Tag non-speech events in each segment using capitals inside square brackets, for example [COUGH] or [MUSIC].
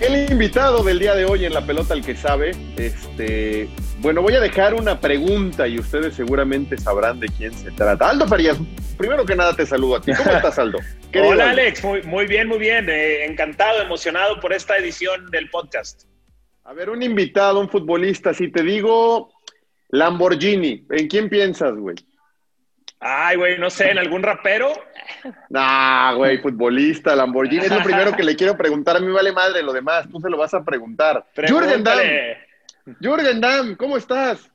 El invitado del día de hoy en la pelota el que sabe, este, bueno, voy a dejar una pregunta y ustedes seguramente sabrán de quién se trata. Aldo Farías, primero que nada te saludo a ti. ¿Cómo [LAUGHS] estás, Aldo? Querido Hola Aldo. Alex, muy, muy bien, muy bien. Eh, encantado, emocionado por esta edición del podcast. A ver, un invitado, un futbolista, si te digo Lamborghini, ¿en quién piensas, güey? Ay, güey, no sé, ¿en algún rapero? Nah, güey, futbolista, Lamborghini. Es lo primero que le [LAUGHS] quiero preguntar. A mí vale madre lo demás. Tú se lo vas a preguntar. Jürgen Damm. Jürgen Damm, ¿cómo estás?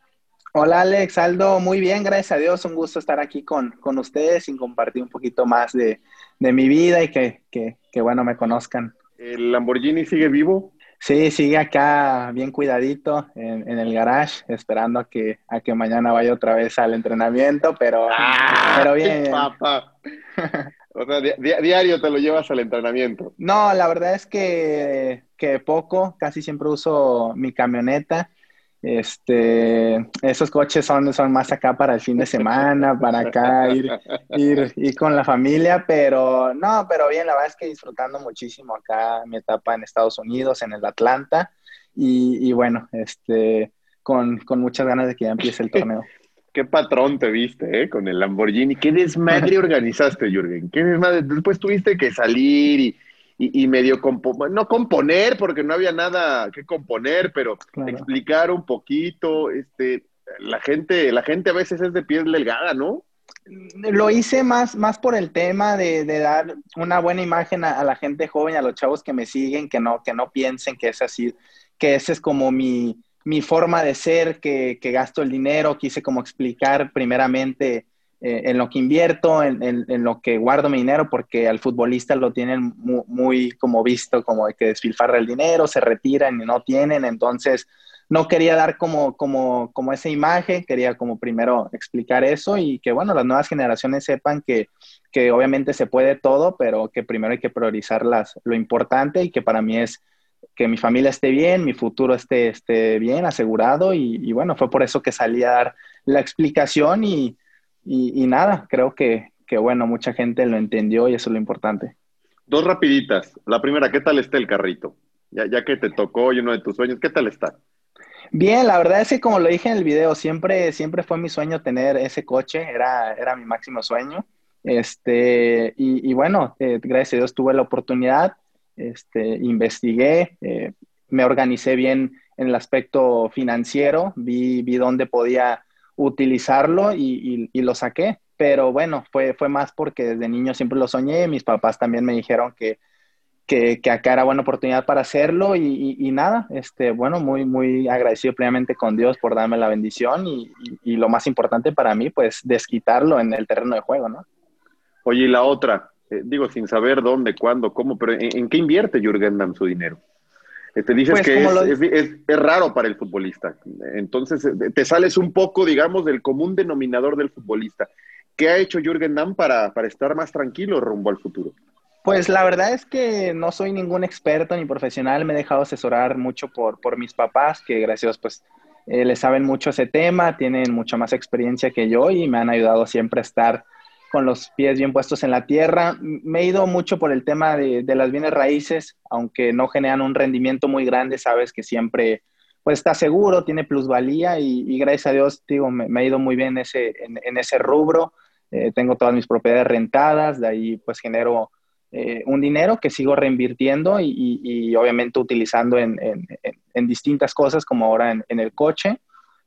Hola Alex, Aldo, muy bien, gracias a Dios, un gusto estar aquí con, con ustedes y compartir un poquito más de, de mi vida y que, que, que, bueno, me conozcan. ¿El Lamborghini sigue vivo? Sí, sigue acá bien cuidadito en, en el garage, esperando a que, a que mañana vaya otra vez al entrenamiento, pero, Ah, pero [LAUGHS] bien. papa. [LAUGHS] O sea, di- di- diario te lo llevas al entrenamiento. No, la verdad es que, que poco, casi siempre uso mi camioneta. Este, esos coches son, son más acá para el fin de semana, para acá ir, ir, ir con la familia, pero no, pero bien, la verdad es que disfrutando muchísimo acá mi etapa en Estados Unidos, en el Atlanta, y, y bueno, este, con, con muchas ganas de que ya empiece el [LAUGHS] torneo. Qué patrón te viste, ¿eh? Con el Lamborghini. Qué desmadre [LAUGHS] organizaste, Jürgen. Qué desmadre. Después tuviste que salir y, y, y medio compo no componer, porque no había nada que componer, pero Claro. explicar un poquito. Este, la gente, la gente a veces es de piel delgada, ¿no? Lo hice más, más por el tema de, de dar una buena imagen a, a la gente joven, a los chavos que me siguen, que no, que no piensen que es así, que ese es como mi, mi forma de ser, que, que gasto el dinero. Quise como explicar primeramente eh, en lo que invierto, en, en- en lo que guardo mi dinero, porque al futbolista lo tienen mu- muy, como visto, como de que despilfarra el dinero, se retiran y no tienen. Entonces, no quería dar como, como, como esa imagen, quería como primero explicar eso y que, bueno, las nuevas generaciones sepan que, que obviamente se puede todo, pero que primero hay que priorizar las, lo importante y que para mí es que mi familia esté bien, mi futuro esté, esté bien, asegurado y, y bueno, fue por eso que salí a dar la explicación y, y, y nada, creo que, que bueno, mucha gente lo entendió y eso es lo importante. Dos rapiditas. La primera, ¿qué tal está el carrito? Ya, ya que te tocó y uno de tus sueños, ¿qué tal está? Bien, la verdad es que como lo dije en el video, siempre, siempre fue mi sueño tener ese coche, era, era mi máximo sueño. Este, y, y bueno, eh, gracias a Dios tuve la oportunidad, este, investigué, eh, me organicé bien en el aspecto financiero, vi, vi dónde podía utilizarlo y, lo saqué. Pero bueno, fue, fue más porque desde niño siempre lo soñé, mis papás también me dijeron que, que, acá era buena oportunidad para hacerlo y, nada, este, bueno, muy, muy agradecido plenamente con Dios por darme la bendición y, lo más importante para mí, pues desquitarlo en el terreno de juego, ¿no? Oye, y la otra, eh, digo, sin saber dónde, cuándo, cómo, pero ¿en, qué invierte Jürgen Damm su dinero? Eh, te dices pues, que es, es, raro para el futbolista. Entonces, eh, te sales un poco, digamos, del común denominador del futbolista. ¿Qué ha hecho Jürgen Damm para, para estar más tranquilo rumbo al futuro? Pues la verdad es que no soy ningún experto ni profesional, me he dejado asesorar mucho por, por mis papás, que gracias pues eh, le saben mucho ese tema, tienen mucha más experiencia que yo y me han ayudado siempre a estar con los pies bien puestos en la tierra. Me he ido mucho por el tema de, las bienes raíces, aunque no generan un rendimiento muy grande, sabes que siempre pues está seguro, tiene plusvalía y, gracias a Dios, digo, me, ha ido muy bien ese, en, ese rubro. Eh, tengo todas mis propiedades rentadas, de ahí pues genero eh, un dinero que sigo reinvirtiendo y, obviamente utilizando en, distintas cosas como ahora en, el coche.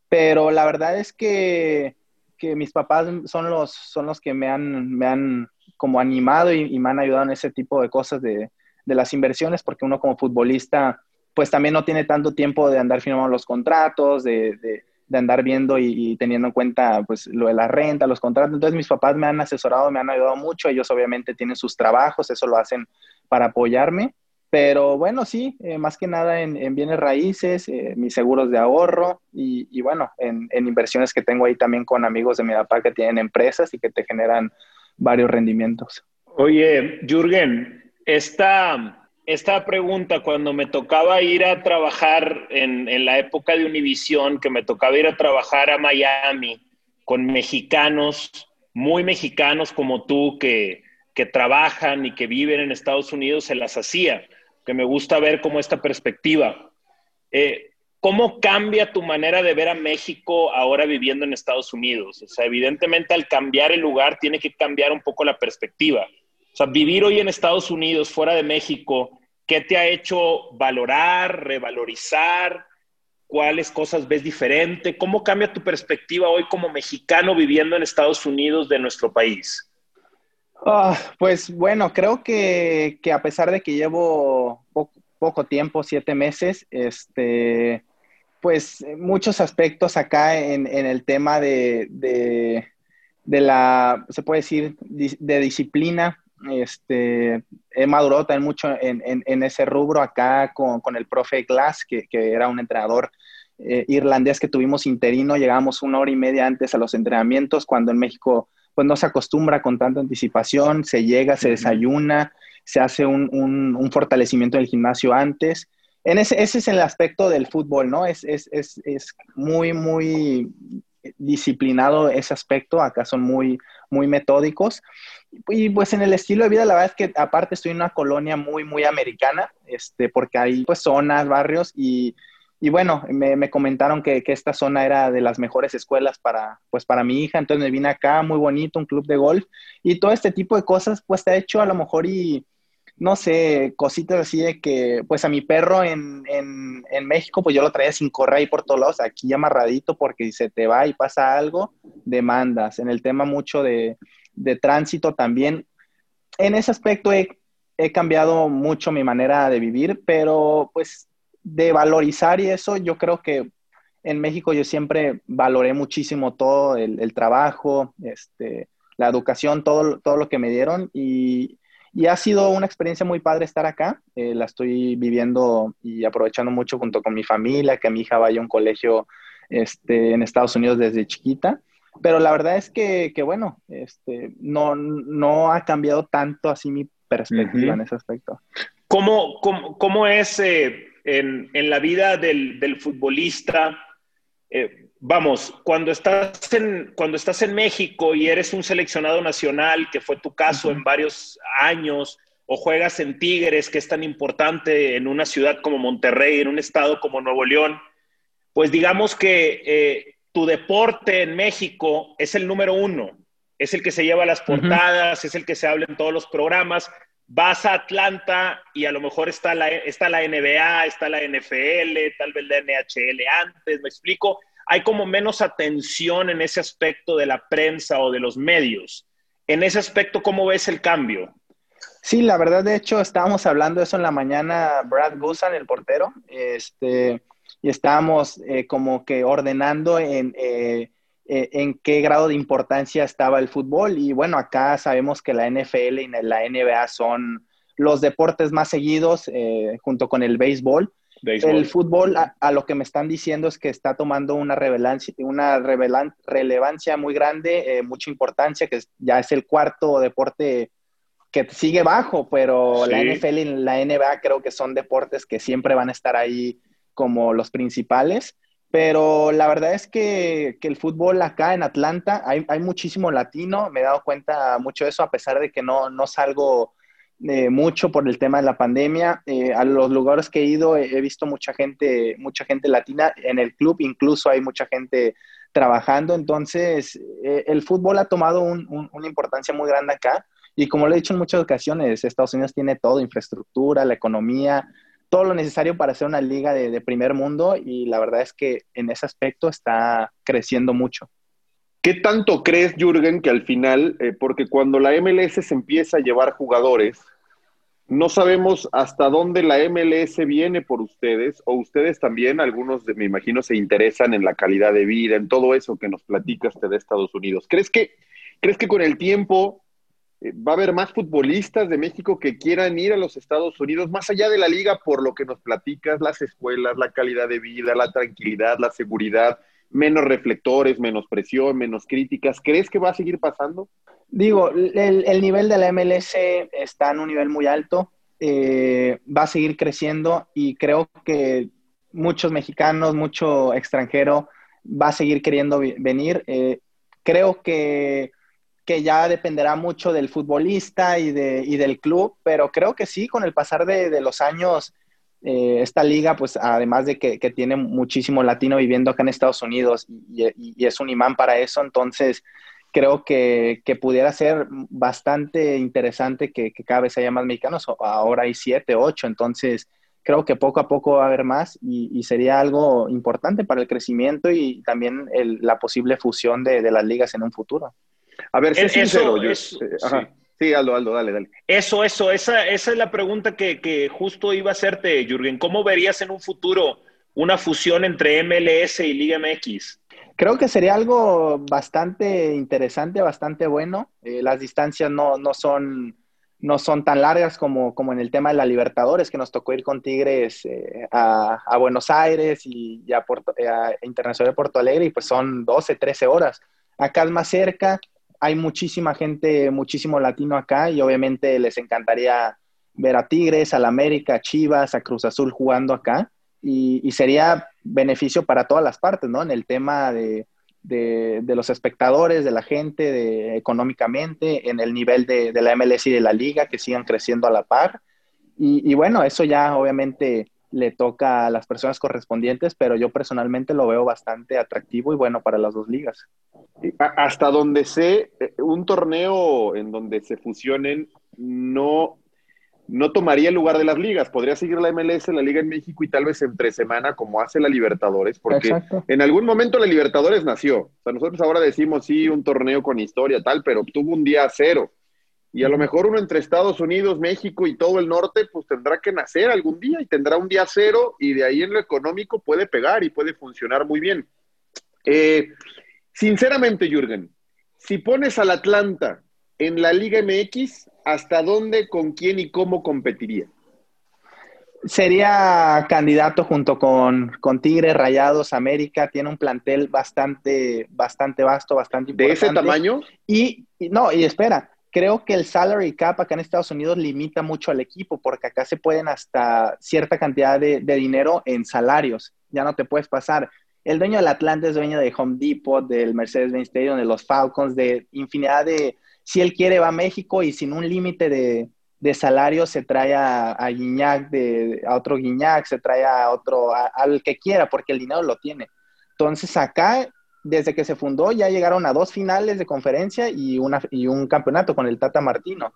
Pero la verdad es que, mis papás son los, son los que me han, me han como animado y, me han ayudado en ese tipo de cosas de, las inversiones, porque uno como futbolista pues también no tiene tanto tiempo de andar firmando los contratos, de de andar viendo y, teniendo en cuenta pues lo de la renta, los contratos. Entonces mis papás me han asesorado, me han ayudado mucho, ellos obviamente tienen sus trabajos, eso lo hacen para apoyarme, pero bueno, sí, eh, más que nada en, bienes raíces, eh, mis seguros de ahorro y, bueno, en, en, inversiones que tengo ahí también con amigos de mi papá que tienen empresas y que te generan varios rendimientos. Oye, Jürgen, esta esta pregunta, cuando me tocaba ir a trabajar en, la época de Univisión, que me tocaba ir a trabajar a Miami con mexicanos, muy mexicanos como tú, que, trabajan y que viven en Estados Unidos, se las hacía, que me gusta ver como esta perspectiva. Eh, ¿Cómo cambia tu manera de ver a México ahora viviendo en Estados Unidos? O sea, evidentemente al cambiar el lugar tiene que cambiar un poco la perspectiva. O sea, vivir hoy en Estados Unidos, fuera de México, ¿qué te ha hecho valorar, revalorizar? ¿Cuáles cosas ves diferente? ¿Cómo cambia tu perspectiva hoy como mexicano viviendo en Estados Unidos de nuestro país? Ah, pues bueno, creo que, a pesar de que llevo poco, tiempo, siete meses, este, pues muchos aspectos acá en, el tema de, de, la, se puede decir, de disciplina, este, he madurado también mucho en, ese rubro acá con, el profe Glass, que, era un entrenador eh, irlandés que tuvimos interino, llegamos una hora y media antes a los entrenamientos, cuando en México pues no se acostumbra con tanta anticipación, se llega, se desayuna, se hace un, fortalecimiento del gimnasio antes. En ese, ese es el aspecto del fútbol, ¿no? Es, es, es, es muy, muy disciplinado ese aspecto, acá son muy, muy metódicos. Y pues en el estilo de vida, la verdad es que aparte estoy en una colonia muy, muy americana, este, porque hay pues zonas, barrios y, y bueno, me, comentaron que, que, esta zona era de las mejores escuelas para, pues para mi hija, entonces me vine acá, muy bonito, un club de golf y todo este tipo de cosas pues te ha hecho a lo mejor y no sé, cositas así de que, pues a mi perro en, en, en México, pues yo lo traía sin correr ahí por todos lados, aquí amarradito, porque si se te va y pasa algo, demandas. En el tema mucho de, de tránsito también. En ese aspecto he, cambiado mucho mi manera de vivir, pero pues de valorizar y eso, yo creo que en México yo siempre valoré muchísimo todo, el, trabajo, este, la educación, todo, todo lo que me dieron y, ha sido una experiencia muy padre estar acá. Eh, la estoy viviendo y aprovechando mucho junto con mi familia, que mi hija vaya a un colegio este, en Estados Unidos desde chiquita. Pero la verdad es que, que bueno, este, no, no ha cambiado tanto así mi perspectiva en ese aspecto. ¿Cómo, cómo, cómo es eh, en, en, la vida del, del futbolista? Eh, vamos, cuando estás, en, cuando estás en México y eres un seleccionado nacional, que fue tu caso en varios años, o juegas en Tigres, que es tan importante en una ciudad como Monterrey, en un estado como Nuevo León, pues digamos que eh, tu deporte en México es el número uno, es el que se lleva las portadas, es el que se habla en todos los programas. Vas a Atlanta y a lo mejor está la, está la NBA, está la NFL, tal vez la NHL antes, me explico. Hay como menos atención en ese aspecto de la prensa o de los medios. En ese aspecto, ¿cómo ves el cambio? Sí, la verdad, de hecho, estábamos hablando eso en la mañana, Brad Gusan, el portero, este, y estábamos eh, como que ordenando en, eh, eh, en qué grado de importancia estaba el fútbol. Y bueno, acá sabemos que la NFL y la NBA son los deportes más seguidos junto con el béisbol. El fútbol, a, lo que me están diciendo es que está tomando una, una relevancia muy grande, mucha importancia, que ya es el cuarto deporte que sigue bajo, pero la NFL y la NBA creo que son deportes que siempre van a estar ahí como los principales. Pero la verdad es que, el fútbol acá en Atlanta hay, muchísimo latino, me he dado cuenta mucho de eso, a pesar de que no, no salgo eh, mucho por el tema de la pandemia. Eh, a los lugares que he ido he, visto mucha gente, mucha gente latina en el club, incluso hay mucha gente trabajando. Entonces, eh, el fútbol ha tomado una importancia muy grande acá. Y como lo he dicho en muchas ocasiones, Estados Unidos tiene todo, infraestructura, la economía, todo lo necesario para ser una liga de, primer mundo y la verdad es que en ese aspecto está creciendo mucho. ¿Qué tanto crees, Jürgen, que al final, eh, porque cuando la MLS se empieza a llevar jugadores, no sabemos hasta dónde la MLS viene por ustedes, o ustedes también, algunos me imagino, se interesan en la calidad de vida, en todo eso que nos platicaste de Estados Unidos. ¿Crees que, ¿crees que con el tiempo va a haber más futbolistas de México que quieran ir a los Estados Unidos, más allá de la liga, por lo que nos platicas, las escuelas, la calidad de vida, la tranquilidad, la seguridad, menos reflectores, menos presión, menos críticas. ¿Crees que va a seguir pasando? Digo, el, nivel de la MLS está en un nivel muy alto, eh, va a seguir creciendo y creo que muchos mexicanos, mucho extranjero va a seguir queriendo venir. Eh, creo que que ya dependerá mucho del futbolista y, de, y del club, pero creo que sí, con el pasar de, los años, eh, esta liga, pues además de que, tiene muchísimo latino viviendo acá en Estados Unidos y, es un imán para eso, entonces creo que, pudiera ser bastante interesante que, cada vez haya más mexicanos, ahora hay siete, ocho, entonces creo que poco a poco va a haber más y, sería algo importante para el crecimiento y también la posible fusión de las ligas en un futuro. A ver, sé sincero. Yo, sí. Aldo, Aldo, dale, dale. Eso, eso, esa, esa es la pregunta que, justo iba a hacerte, Jürgen. ¿Cómo verías en un futuro una fusión entre MLS y Liga MX? Creo que sería algo bastante interesante, bastante bueno. Eh, las distancias no, no, son, no son tan largas como, como en el tema de la Libertadores, que nos tocó ir con Tigres eh, a, Buenos Aires y, a, a Internacional de Porto Alegre, y pues son 12, 13 horas. Acá es más cerca, hay muchísima gente, muchísimo latino acá y obviamente les encantaría ver a Tigres, al América, a Chivas, a Cruz Azul jugando acá y, sería beneficio para todas las partes, ¿no? En el tema de, los espectadores, de la gente, económicamente, en el nivel de, la MLS y de la liga, que sigan creciendo a la par. Y bueno, eso ya obviamente le toca a las personas correspondientes, pero yo personalmente lo veo bastante atractivo y bueno para las dos ligas. Hasta donde sé, eh, un torneo en donde se fusionen no, no tomaría el lugar de las ligas. Podría seguir la MLS, la Liga en México y tal vez entre semana como hace la Libertadores, porque en algún momento la Libertadores nació. O sea, nosotros ahora decimos sí, un torneo con historia, tal, pero tuvo un día cero. Y a lo mejor uno entre Estados Unidos, México y todo el norte, pues tendrá que nacer algún día y tendrá un día cero y de ahí en lo económico puede pegar y puede funcionar muy bien. Eh, sinceramente, Jürgen, si pones al Atlanta en la Liga MX, ¿hasta dónde, con quién y cómo competiría? Sería candidato junto con, con Tigres, Rayados, América. Tiene un plantel bastante, bastante vasto, bastante importante. ¿De ese tamaño? y no, y espera, creo que el salary cap acá en Estados Unidos limita mucho al equipo porque acá se pueden hasta cierta cantidad de, dinero en salarios. Ya no te puedes pasar. El dueño del Atlanta es dueño de Home Depot, del Mercedes-Benz Stadium, de los Falcons, de infinidad de... Si él quiere va a México y sin un límite de, de salario se trae a, a Guiñac, de, a otro Guiñac, se trae a otro, al que quiera, porque el dinero lo tiene. Entonces acá desde que se fundó ya llegaron a dos finales de conferencia y, una, y un campeonato con el Tata Martino.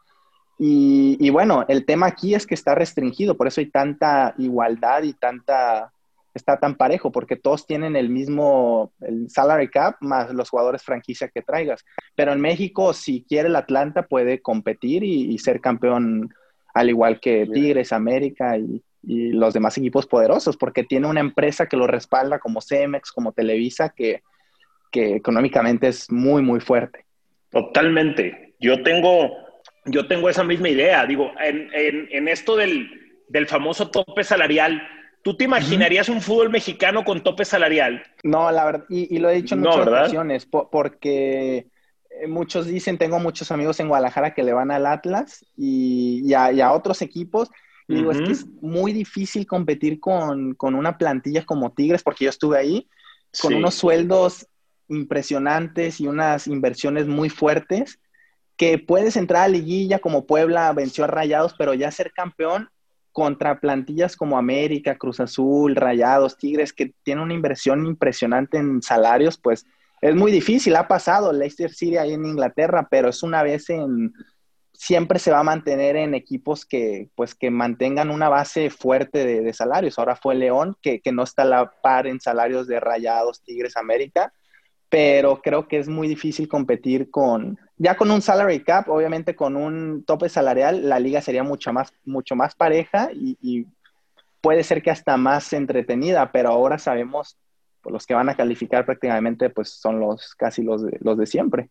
Y, bueno, el tema aquí es que está restringido, por eso hay tanta igualdad y tanta, está tan parejo, porque todos tienen el mismo el salary cap más los jugadores franquicia que traigas. Pero en México, si quiere el Atlanta, puede competir y, ser campeón al igual que Tigres, América y, y los demás equipos poderosos, porque tiene una empresa que lo respalda como Cemex, como Televisa, que, que económicamente es muy, muy fuerte. Totalmente. Yo tengo, yo tengo esa misma idea. Digo, en, en, en esto del, del, famoso tope salarial, ¿tú te imaginarías uh -huh. un fútbol mexicano con tope salarial? No, la verdad, y, y lo he dicho en no, muchas ¿verdad? ocasiones, po porque muchos dicen, tengo muchos amigos en Guadalajara que le van al Atlas y, y, a, y a, otros equipos. Y digo, uh -huh. es que es muy difícil competir con, con, una plantilla como Tigres, porque yo estuve ahí, con sí. unos sueldos impresionantes y unas inversiones muy fuertes, que puedes entrar a liguilla como Puebla venció a Rayados, pero ya ser campeón contra plantillas como América, Cruz Azul, Rayados, Tigres, que tienen una inversión impresionante en salarios, pues es muy difícil. Ha pasado Leicester City ahí en Inglaterra, pero es una vez en... Siempre se va a mantener en equipos que, pues, que mantengan una base fuerte de, de salarios. Ahora fue León, que, que no está a la par en salarios de Rayados, Tigres, América, pero creo que es muy difícil competir con, ya con un salary cap, obviamente con un tope salarial, la liga sería mucho más, mucho más pareja y, puede ser que hasta más entretenida, pero ahora sabemos, pues, los que van a calificar prácticamente pues son los casi los de, los de siempre.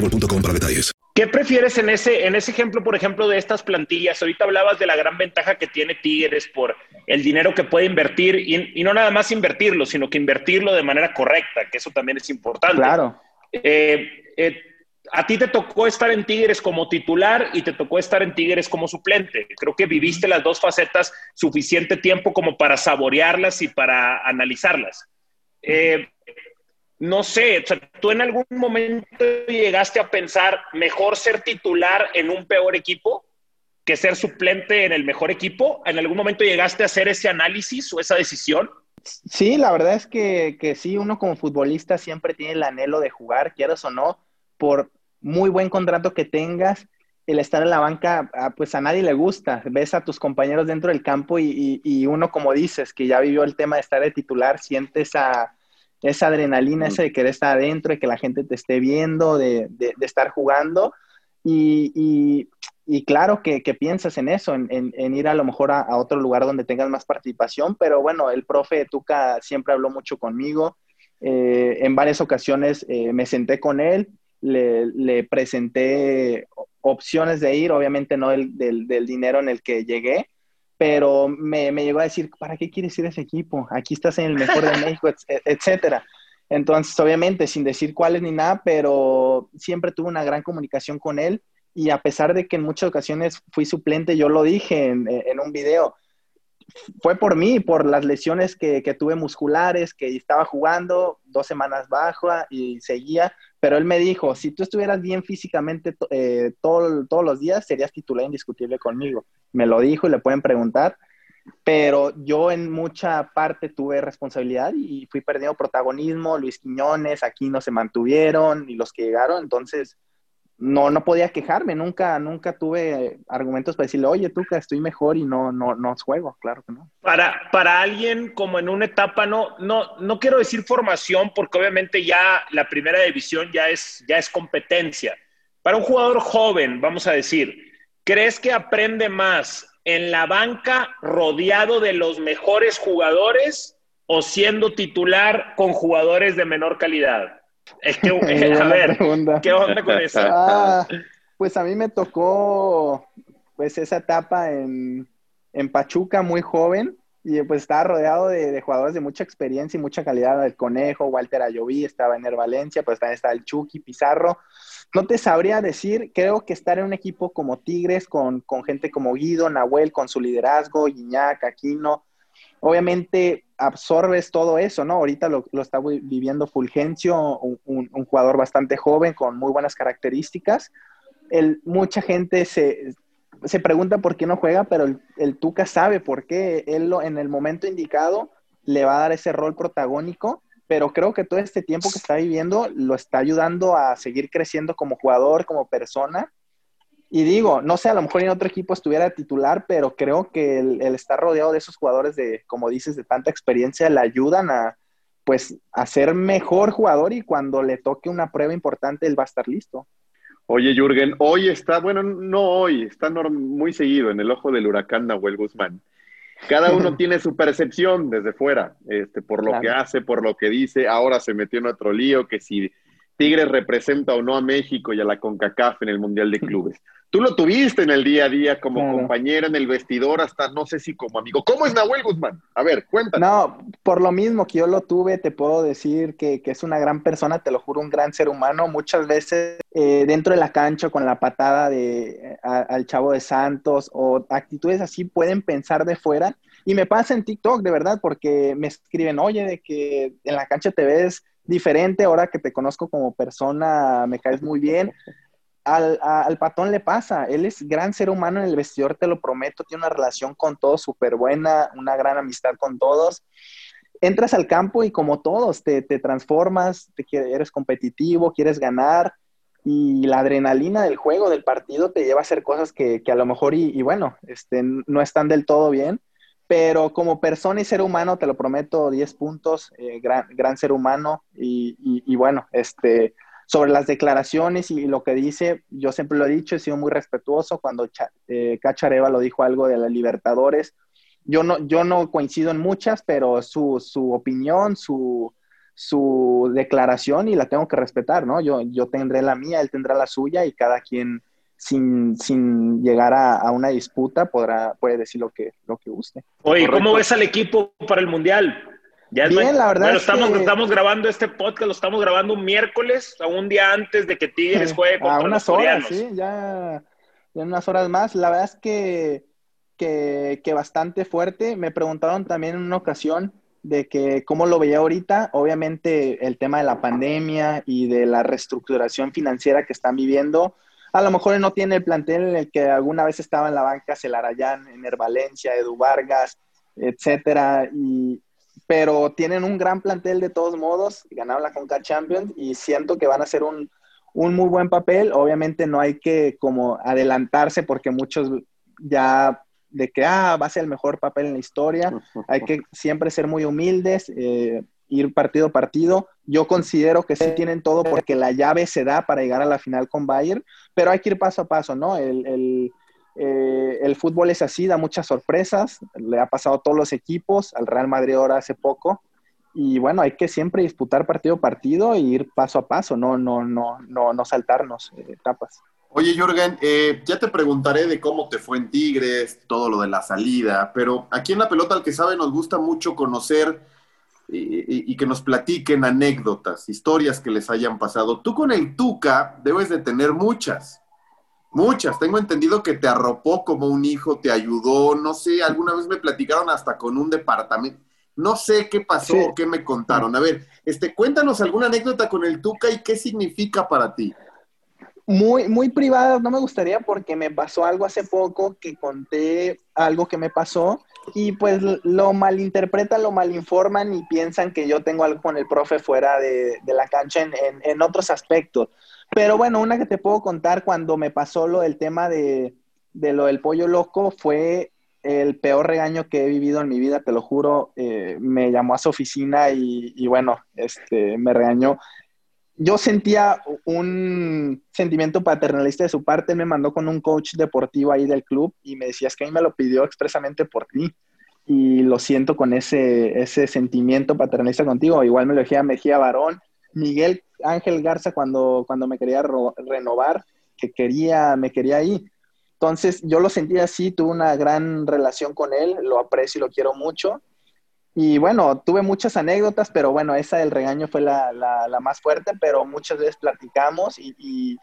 boostmobile.com para detalles. ¿Qué prefieres en ese, en ese ejemplo, por ejemplo, de estas plantillas? Ahorita hablabas de la gran ventaja que tiene Tigres por el dinero que puede invertir y, y no nada más invertirlo, sino que invertirlo de manera correcta, que eso también es importante. Claro. Eh, eh, a ti te tocó estar en Tigres como titular y te tocó estar en Tigres como suplente. Creo que viviste las dos facetas suficiente tiempo como para saborearlas y para analizarlas. Eh, no sé, o sea, tú en algún momento llegaste a pensar mejor ser titular en un peor equipo que ser suplente en el mejor equipo. ¿En algún momento llegaste a hacer ese análisis o esa decisión? Sí, la verdad es que, que sí, uno como futbolista siempre tiene el anhelo de jugar, quieras o no, por muy buen contrato que tengas, el estar en la banca, pues a nadie le gusta. Ves a tus compañeros dentro del campo y, y, y uno, como dices, que ya vivió el tema de estar de titular, sientes a esa adrenalina, ese de querer estar adentro, de que la gente te esté viendo, de, de, de estar jugando. Y, y, y claro que, que, piensas en eso, en, en, en ir a lo mejor a, a, otro lugar donde tengas más participación, pero bueno, el profe Tuca siempre habló mucho conmigo. Eh, en varias ocasiones eh, me senté con él, le, le, presenté opciones de ir, obviamente no el, del, del dinero en el que llegué, pero me, me, llegó a decir, ¿para qué quieres ir a ese equipo? Aquí estás en el mejor de México, [LAUGHS] et etcétera. Entonces, obviamente, sin decir cuáles ni nada, pero siempre tuve una gran comunicación con él y a pesar de que en muchas ocasiones fui suplente, yo lo dije en, en un video, fue por mí, por las lesiones que, que, tuve musculares, que estaba jugando dos semanas baja y seguía, pero él me dijo, si tú estuvieras bien físicamente eh, todo, todos los días, serías titular indiscutible conmigo. Me lo dijo y le pueden preguntar, pero yo en mucha parte tuve responsabilidad y fui perdiendo protagonismo, Luis Quiñones, aquí no se mantuvieron y los que llegaron, entonces no, no podía quejarme, nunca, nunca tuve argumentos para decirle, oye, que estoy mejor y no, no, no juego, claro que no. Para, para alguien como en una etapa, no, no, no quiero decir formación, porque obviamente ya la primera división ya es, ya es competencia. Para un jugador joven, vamos a decir, ¿crees que aprende más en la banca rodeado de los mejores jugadores o siendo titular con jugadores de menor calidad? Es que, [LAUGHS] a ver, ¿qué onda con eso? Ah, pues a mí me tocó pues esa etapa en, en Pachuca muy joven y pues estaba rodeado de, jugadores de mucha experiencia y mucha calidad. El Conejo, Walter Ayoví, estaba en el Valencia, pues también estaba el Chucky, Pizarro. No te sabría decir, creo que estar en un equipo como Tigres, con, con gente como Guido, Nahuel, con su liderazgo, Guiñac, Aquino, obviamente absorbes todo eso, ¿no? Ahorita lo, está viviendo Fulgencio, un, jugador bastante joven con muy buenas características. El, mucha gente se, pregunta por qué no juega, pero el, Tuca sabe por qué. Él en el momento indicado le va a dar ese rol protagónico, pero creo que todo este tiempo que está viviendo lo está ayudando a seguir creciendo como jugador, como persona y digo, no sé, a lo mejor en otro equipo estuviera titular, pero creo que el, estar rodeado de esos jugadores de, como dices, de tanta experiencia, le ayudan a, pues, a ser mejor jugador y cuando le toque una prueba importante, él va a estar listo. Oye, Jürgen, hoy está, bueno, no hoy, está muy seguido en el ojo del huracán Nahuel Guzmán. Cada uno [LAUGHS] tiene su percepción desde fuera, este, por lo que hace, por lo que dice. Ahora se metió en otro lío, que si Tigres representa o no a México y a la CONCACAF en el Mundial de Clubes. Tú lo tuviste en el día a día como compañero en el vestidor, hasta no sé si como amigo. ¿Cómo es Nahuel Guzmán? A ver, cuéntanos. No, por lo mismo que yo lo tuve, te puedo decir que, es una gran persona, te lo juro, un gran ser humano. Muchas veces eh, dentro de la cancha con la patada de, al chavo de Santos o actitudes así pueden pensar de fuera. Y me pasa en TikTok, de verdad, porque me escriben, oye, de que en la cancha te ves diferente, ahora que te conozco como persona, me caes muy bien al, patón le pasa. Él es gran ser humano en el vestidor, te lo prometo. Tiene una relación con todos súper buena, una gran amistad con todos. Entras al campo y como todos, te, transformas, te, eres competitivo, quieres ganar y la adrenalina del juego, del partido, te lleva a hacer cosas que, que a lo mejor y, bueno, este, no están del todo bien. Pero como persona y ser humano, te lo prometo, 10 puntos, eh, gran, gran, ser humano y, y, bueno, este, sobre las declaraciones y lo que dice, yo siempre lo he dicho, he sido muy respetuoso. Cuando eh, Cachareva lo dijo algo de las Libertadores, yo no, yo no coincido en muchas, pero su, su opinión, su, su declaración y la tengo que respetar, ¿no? Yo, yo tendré la mía, él tendrá la suya y cada quien sin, sin llegar a, a, una disputa podrá, puede decir lo que, lo que guste. Oye, ¿cómo ves al equipo para el Mundial? Ya Bien, la verdad. estamos, estamos grabando este podcast, lo estamos grabando un miércoles, a un día antes de que Tigres juegue contra a unas horas, sí, ya, en unas horas más. La verdad es que, que, que, bastante fuerte. Me preguntaron también en una ocasión de que cómo lo veía ahorita. Obviamente el tema de la pandemia y de la reestructuración financiera que están viviendo. A lo mejor no tiene el plantel en el que alguna vez estaba en la banca Celarayán, Ener Valencia, Edu Vargas, etcétera, y, pero tienen un gran plantel de todos modos, ganaron la Conca Champions y siento que van a hacer un, un muy buen papel. Obviamente no hay que como adelantarse porque muchos ya de que ah, va a ser el mejor papel en la historia. [LAUGHS] Hay que siempre ser muy humildes, eh, ir partido a partido. Yo considero que sí tienen todo porque la llave se da para llegar a la final con Bayern, pero hay que ir paso a paso, ¿no? El, el, eh, el fútbol es así, da muchas sorpresas, le ha pasado a todos los equipos, al Real Madrid ahora hace poco, y bueno, hay que siempre disputar partido a partido e ir paso a paso, no, no, no, no, no saltarnos eh, etapas. Oye, Jürgen, eh, ya te preguntaré de cómo te fue en Tigres, todo lo de la salida, pero aquí en la pelota al que sabe nos gusta mucho conocer y, y, que nos platiquen anécdotas, historias que les hayan pasado. Tú con el Tuca debes de tener muchas. Muchas, tengo entendido que te arropó como un hijo, te ayudó, no sé, alguna vez me platicaron hasta con un departamento. No sé qué pasó o qué me contaron. A ver, este, cuéntanos alguna anécdota con el Tuca y qué significa para ti. Muy, muy privada, no me gustaría porque me pasó algo hace poco que conté algo que me pasó y pues lo malinterpretan, lo malinforman y piensan que yo tengo algo con el profe fuera de, la cancha en, en, otros aspectos. Pero bueno, una que te puedo contar cuando me pasó lo del tema de, de lo del pollo loco fue el peor regaño que he vivido en mi vida, te lo juro. Eh, me llamó a su oficina y, y, bueno, este, me regañó. Yo sentía un sentimiento paternalista de su parte. Me mandó con un coach deportivo ahí del club y me decía, que a mí me lo pidió expresamente por ti. Y lo siento con ese, ese sentimiento paternalista contigo. Igual me lo decía Mejía Varón, Miguel Ángel Garza cuando, cuando me quería renovar, que quería, me quería ahí. Entonces yo lo sentí así, tuve una gran relación con él, lo aprecio y lo quiero mucho. Y bueno, tuve muchas anécdotas, pero bueno, esa del regaño fue la, la, más fuerte, pero muchas veces platicamos y,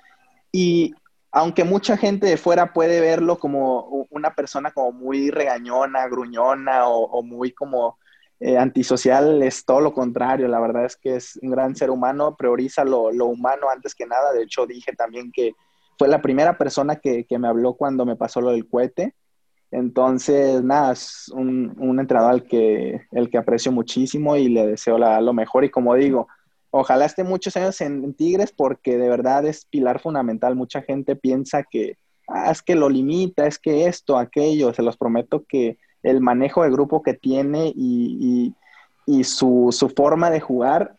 y, aunque mucha gente de fuera puede verlo como una persona como muy regañona, gruñona o, muy como eh, antisocial, es todo lo contrario. La verdad es que es un gran ser humano, prioriza lo, lo humano antes que nada. De hecho, dije también que fue la primera persona que, que me habló cuando me pasó lo del cohete entonces, nada, es un, un entrenador al que, el que aprecio muchísimo y le deseo lo mejor. Y como digo, ojalá esté muchos años en, Tigres porque de verdad es pilar fundamental. Mucha gente piensa que ah, es que lo limita, es que esto, aquello. Se los prometo que el manejo de grupo que tiene y y su, su, forma de jugar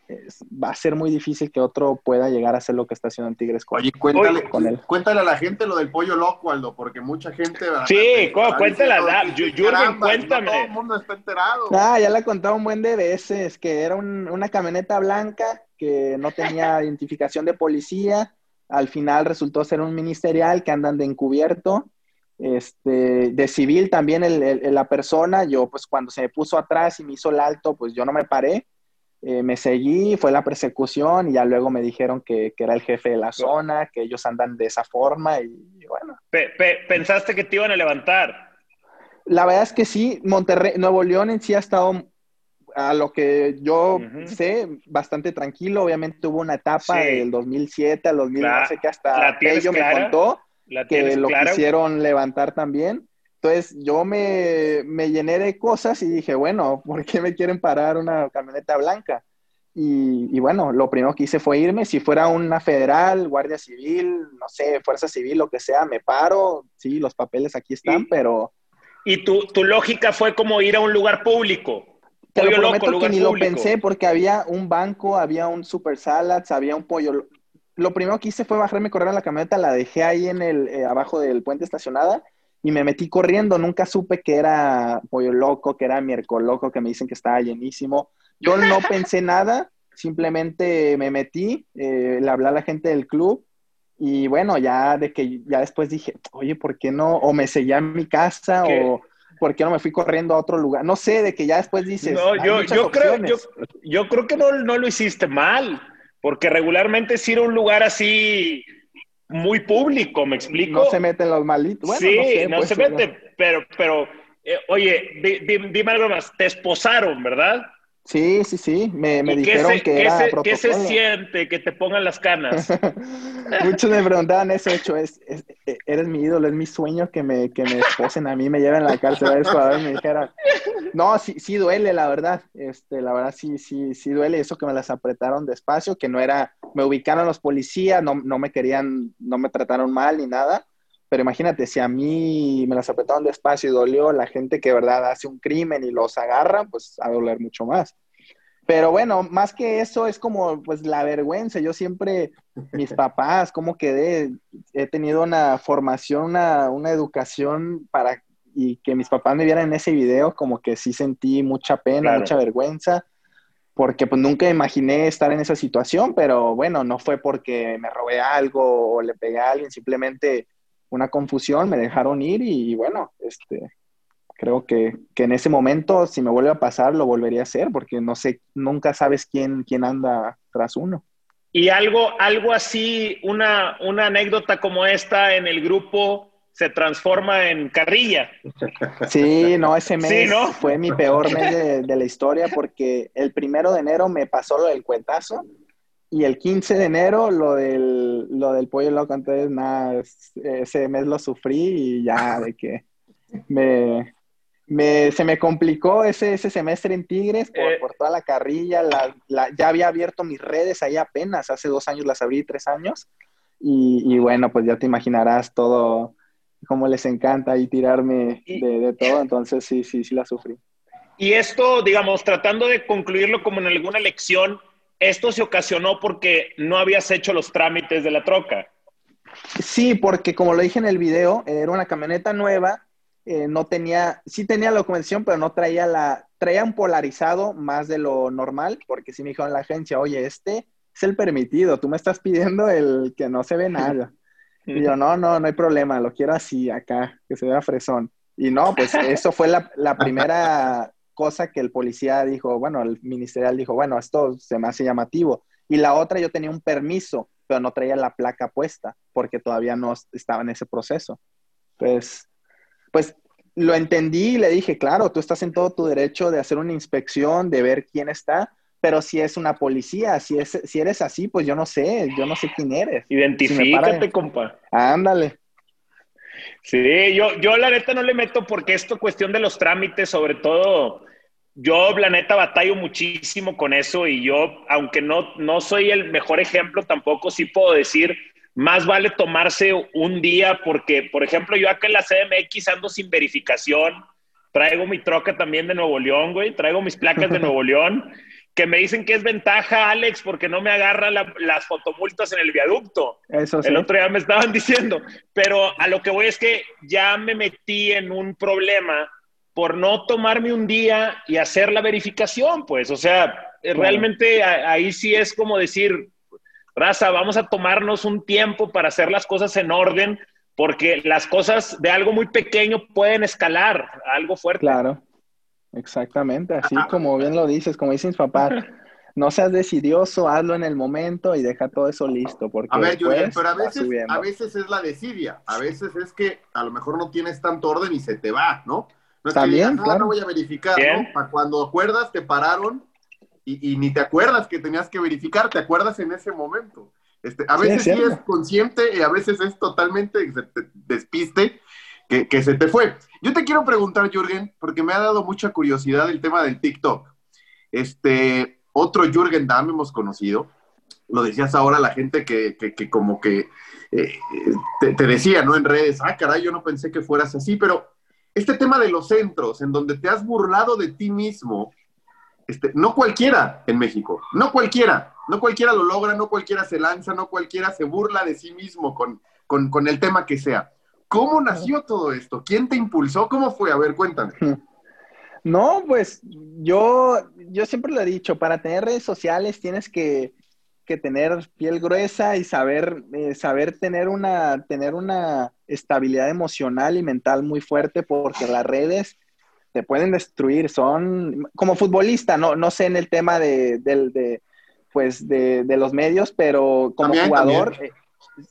va a ser muy difícil que otro pueda llegar a hacer lo que está haciendo en Tigres con, Oye, cuéntale, con él. Cuéntale a la gente lo del pollo loco, Aldo, porque mucha gente... Sí, cuéntale, Jürgen, cuéntame. todo el mundo está enterado. Ah, ya le he contado un buen de veces, que era una camioneta blanca que no tenía [LAUGHS] identificación de policía, al final resultó ser un ministerial que andan de encubierto, este, de civil también el, la persona, yo pues cuando se me puso atrás y me hizo el alto, pues yo no me paré, eh, me seguí, fue la persecución y ya luego me dijeron que, era el jefe de la zona, que ellos andan de esa forma y, bueno. ¿Pensaste que te iban a levantar? La verdad es que sí, Monterrey, Nuevo León en sí ha estado a lo que yo sé, bastante tranquilo. Obviamente hubo una etapa del 2007 al 2011 que hasta ellos me contó que lo quisieron levantar también. Entonces yo me, me, llené de cosas y dije, bueno, ¿por qué me quieren parar una camioneta blanca? Y, y, bueno, lo primero que hice fue irme. Si fuera una federal, guardia civil, no sé, fuerza civil, lo que sea, me paro. Sí, los papeles aquí están, pero... ¿Y tu, tu, lógica fue como ir a un lugar público? Te lo prometo que ni lo pensé porque había un banco, había un super salads, había un pollo, lo primero que hice fue bajarme, correr a la camioneta, la dejé ahí en el, eh, abajo del puente estacionada y me metí corriendo. Nunca supe que era pollo loco, que era miércoles loco, que me dicen que estaba llenísimo. Yo no [LAUGHS] pensé nada, simplemente me metí, eh, le hablé a la gente del club y bueno, ya de que ya después dije, oye, ¿por qué no? O me seguía en mi casa o ¿por qué no me fui corriendo a otro lugar? No sé, de que ya después dices. No, yo, yo creo, yo, yo, creo que no, no lo hiciste mal. Porque regularmente si era un lugar así muy público, ¿me explico? No se meten los malitos. sí, no, se mete, pero, pero eh, oye, dime algo más, te esposaron, ¿verdad? Sí, sí, sí, me, me dijeron que ¿qué era se, ¿Qué se siente que te pongan las canas? [LAUGHS] Muchos me preguntaban eso, hecho, es, eres mi ídolo, es mi sueño que me, que me esposen a mí, me lleven a la cárcel a Ecuador y me dijeran, no, sí, sí duele, la verdad, este, la verdad sí, sí, sí duele eso que me las apretaron despacio, que no era, me ubicaron los policías, no, no me querían, no me trataron mal ni nada, pero imagínate, si a mí me las apretaron despacio y dolió, la gente que de verdad hace un crimen y los agarra, pues a doler mucho más. Pero bueno, más que eso es como pues la vergüenza. Yo siempre, mis [LAUGHS] papás, cómo quedé, he tenido una formación, una, una educación para y que mis papás me vieran en ese video, como que sí sentí mucha pena, mucha vergüenza, porque pues nunca imaginé estar en esa situación, pero bueno, no fue porque me robé algo o le pegué a alguien, simplemente una confusión, me dejaron ir y, bueno, este, creo que, que, en ese momento, si me vuelve a pasar, lo volvería a hacer, porque no sé, nunca sabes quién, quién anda tras uno. Y algo, algo así, una, una anécdota como esta en el grupo se transforma en carrilla. Sí, no, ese mes fue mi peor mes de, la historia porque el primero de enero me pasó lo del cuetazo y el 15 de enero lo del, lo del pollo loco. Entonces, nada, ese mes lo sufrí y ya de que me, me, se me complicó ese, ese semestre en Tigres por, eh. por toda la carrilla. La, ya había abierto mis redes ahí apenas, hace dos años las abrí, tres años. Y, y bueno, pues ya te imaginarás todo, cómo les encanta ahí tirarme de, de, todo. Entonces sí, sí, sí la sufrí. Y esto, digamos, tratando de concluirlo como en alguna lección, esto se ocasionó porque no habías hecho los trámites de la troca. Sí, porque como lo dije en el video, era una camioneta nueva eh, no tenía, sí tenía la documentación, pero no traía la, traía un polarizado más de lo normal, porque sí me dijeron la agencia, oye, este es el permitido, tú me estás pidiendo el que no se ve [LAUGHS] nada. Y yo, no, no, no hay problema, lo quiero así, acá, que se vea fresón. Y no, pues [LAUGHS] eso fue la, la primera cosa que el policía dijo, bueno, el ministerial dijo, bueno, esto se me hace llamativo. Y la otra, yo tenía un permiso, pero no traía la placa puesta, porque todavía no estaba en ese proceso. Pues pues lo entendí y le dije, claro, tú estás en todo tu derecho de hacer una inspección, de ver quién está, pero si es una policía, si, es, si eres así, pues yo no sé, yo no sé quién eres. Identifícate, compa. Ándale. Sí, yo, yo la neta no le meto porque esto cuestión de los trámites, sobre todo, yo la neta batallo muchísimo con eso y yo, aunque no, no soy el mejor ejemplo, tampoco sí puedo decir más vale tomarse un día porque, por ejemplo, yo acá en la CDMX ando sin verificación, traigo mi troca también de Nuevo León, güey, traigo mis placas de [LAUGHS] Nuevo León, que me dicen que es ventaja, Alex, porque no me agarra las fotomultas en el viaducto. Eso sí. El otro día me estaban [LAUGHS] diciendo, pero a lo que voy es que ya me metí en un problema por no tomarme un día y hacer la verificación, pues, o sea, realmente ahí sí es como decir, raza, vamos a tomarnos un tiempo para hacer las cosas en orden, porque las cosas de algo muy pequeño pueden escalar a algo fuerte. Claro, exactamente, así como bien lo dices, como dicen mis papás. No seas decidioso, hazlo en el momento y deja todo eso listo. Porque a ver, Julián, pero a veces, a veces es la desidia, a veces es que a lo mejor no tienes tanto orden y se te va, ¿no? No es También, que no voy a verificar, ¿no? Para cuando acuerdas, te pararon y, ni te acuerdas que tenías que verificar, te acuerdas en ese momento. Este, a veces sí, es, consciente y a veces es totalmente despiste que, que, se te fue. Yo te quiero preguntar, Jürgen, porque me ha dado mucha curiosidad el tema del TikTok. Este, otro Jürgen Damm hemos conocido, lo decías ahora la gente que, que, como que eh, te, te, decía, ¿no? En redes, ah, caray, yo no pensé que fueras así, pero este tema de los centros, en donde te has burlado de ti mismo, este, no cualquiera en México, no cualquiera, no cualquiera lo logra, no cualquiera se lanza, no cualquiera se burla de sí mismo con, con, el tema que sea. ¿Cómo nació todo esto? ¿Quién te impulsó? ¿Cómo fue? A ver, cuéntame. No, pues yo, yo siempre lo he dicho, para tener redes sociales tienes que, tener piel gruesa y saber, eh, saber tener, una, tener una estabilidad emocional y mental muy fuerte porque las redes te pueden destruir, son como futbolista, no, no sé en el tema de, de, pues de, los medios, pero como jugador también.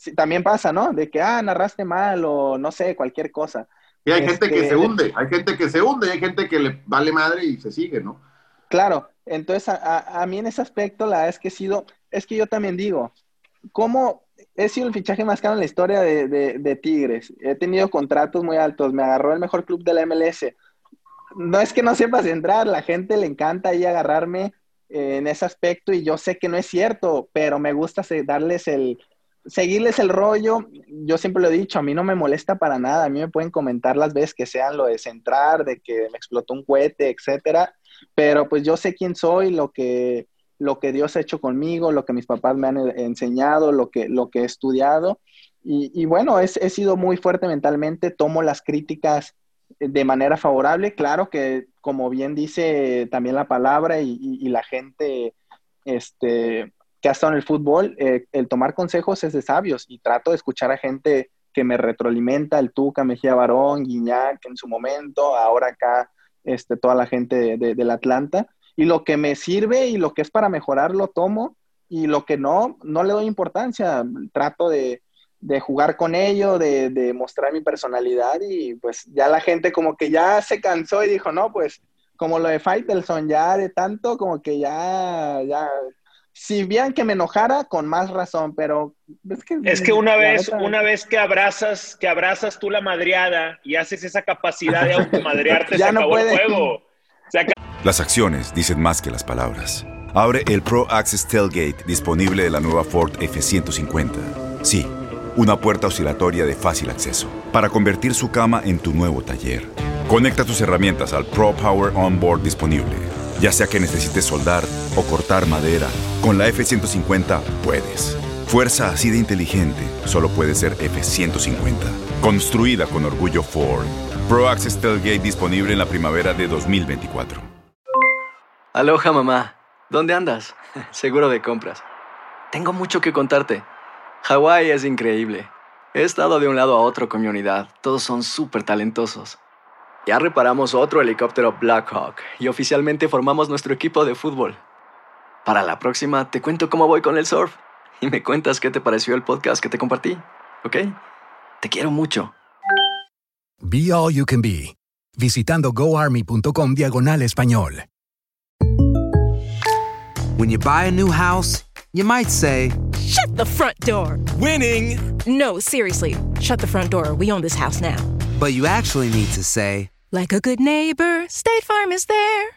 Eh, pasa, ¿no? De que, ah, narraste mal o no sé, cualquier cosa. Y hay gente que se este, hunde, hay gente que se hunde hay gente que le vale madre y se sigue, ¿no? Claro, entonces a, a mí en ese aspecto la verdad es que he sido, es que yo también digo, ¿cómo he sido el fichaje más caro en la historia de, de, de Tigres? He tenido contratos muy altos, me agarró el mejor club de la MLS no es que no sepas entrar, la gente le encanta ahí agarrarme eh, en ese aspecto y yo sé que no es cierto, pero me gusta darles el, seguirles el rollo. Yo siempre lo he dicho, a mí no me molesta para nada, a mí me pueden comentar las veces que sean lo de centrar, de que me explotó un cohete, etcétera, pero pues yo sé quién soy, lo que, lo que Dios ha hecho conmigo, lo que mis papás me han enseñado, lo que, lo que he estudiado. Y, bueno, he sido muy fuerte mentalmente, tomo las críticas de manera favorable. Claro que, como bien dice también la palabra y, la gente este, que ha estado en el fútbol, eh, el tomar consejos es de sabios y trato de escuchar a gente que me retroalimenta, el Tuca, Mejía Barón, Guiñac en su momento, ahora acá este, toda la gente de, del Atlanta. Y lo que me sirve y lo que es para mejorar lo tomo, y lo que no, no le doy importancia. Trato de, de jugar con ello, de, de, mostrar mi personalidad y pues ya la gente como que ya se cansó y dijo, no, pues como lo de Faitelson, ya de tanto como que ya, ya, si bien que me enojara, con más razón, pero es que... Es que una vez, una vez que abrazas, que abrazas tú la madreada y haces esa capacidad de automadrearte, [LAUGHS] ya se acabó el juego. Las acciones dicen más que las palabras. Abre el Pro Access Tailgate disponible de la nueva Ford F-150. Sí una puerta oscilatoria de fácil acceso para convertir su cama en tu nuevo taller. Conecta tus herramientas al Pro Power Onboard disponible. Ya sea que necesites soldar o cortar madera, con la F-150 puedes. Fuerza así de inteligente solo puede ser F-150. Construida con orgullo Ford. Pro Access Tailgate disponible en la primavera de 2024. Aloha mamá. ¿Dónde andas? [LAUGHS] Seguro de compras. Tengo mucho que contarte. Hawái es increíble. He estado de un lado a otro con mi unidad. Todos son súper talentosos. Ya reparamos otro helicóptero Blackhawk y oficialmente formamos nuestro equipo de fútbol. Para la próxima te cuento cómo voy con el surf y me cuentas qué te pareció el podcast que te compartí, ¿ok? Te quiero mucho. Be All You Can Be, visitando goarmy.com diagonal español. When you buy a new house, you might say, Shut the front door! Winning! No, seriously, shut the front door. We own this house now. But you actually need to say, Like a good neighbor, State Farm is there.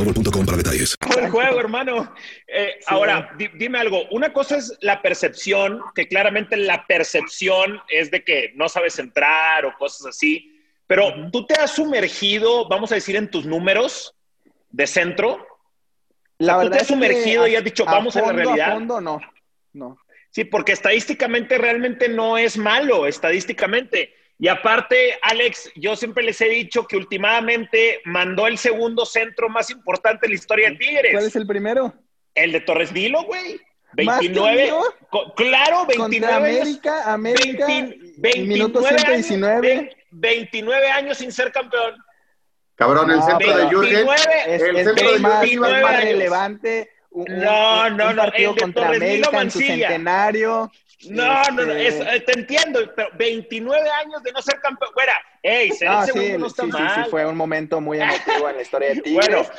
mobile.com para detalles. Buen juego, hermano. Eh, ahora, dime algo. Una cosa es la percepción, que claramente la percepción es de que no sabes entrar o cosas así, pero tú te has sumergido, vamos a decir, en tus números de centro. La verdad tú te has sumergido y has dicho, vamos a, la realidad. A fondo, no, no. Sí, porque estadísticamente realmente no es malo, estadísticamente. Y aparte, Alex, yo siempre les he dicho que últimamente mandó el segundo centro más importante en la historia de Tigres. ¿Cuál es el primero? El de Torres Nilo, güey. 29. Claro, 29. Contra América, América. 20, minuto 119. Años, 29 años sin ser campeón. Cabrón, el centro de Jürgen. Es, el centro de más, más relevante. Un, no, no, un no. Partido contra América en su centenario. No, no, no, este es, te entiendo, pero 29 años de no ser campeón. Fuera, ey, ser no, el segundo sí, no está sí, mal. Sí, sí, fue un momento muy emotivo en la historia de [LAUGHS] Tigres. Bueno,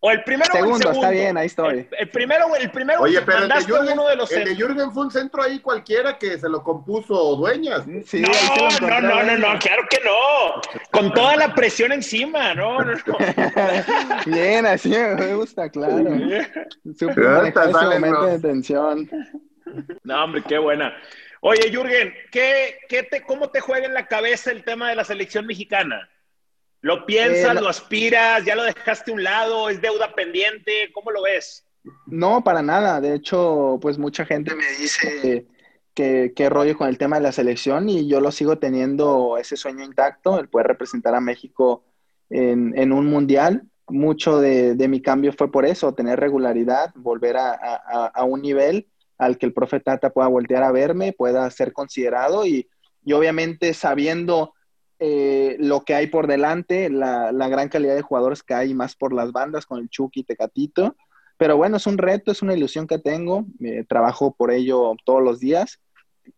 o el primero segundo, o el segundo. está bien, ahí estoy. El, el primero, el primero. Oye, pero el de, Jürgen, uno de los el de Jürgen fue un centro ahí cualquiera que se lo compuso Dueñas. Sí, no, no, no, no, no, claro que no. Con toda la presión encima, no, no, no. [LAUGHS] bien, así me gusta, claro. Super manejar ese momento de tensión. No, hombre, qué buena. Oye, Jürgen, ¿qué, qué te, ¿cómo te juega en la cabeza el tema de la selección mexicana? ¿Lo piensas, eh, lo... lo aspiras, ya lo dejaste a un lado, es deuda pendiente? ¿Cómo lo ves? No, para nada. De hecho, pues mucha gente me dice que qué rollo con el tema de la selección y yo lo sigo teniendo ese sueño intacto, el poder representar a México en, en un mundial. Mucho de, de, mi cambio fue por eso, tener regularidad, volver a, a, a un nivel al que el profe Tata pueda voltear a verme, pueda ser considerado y, y obviamente sabiendo eh, lo que hay por delante, la, la, gran calidad de jugadores que hay más por las bandas con el Chucky y Tecatito. Pero bueno, es un reto, es una ilusión que tengo, eh, trabajo por ello todos los días.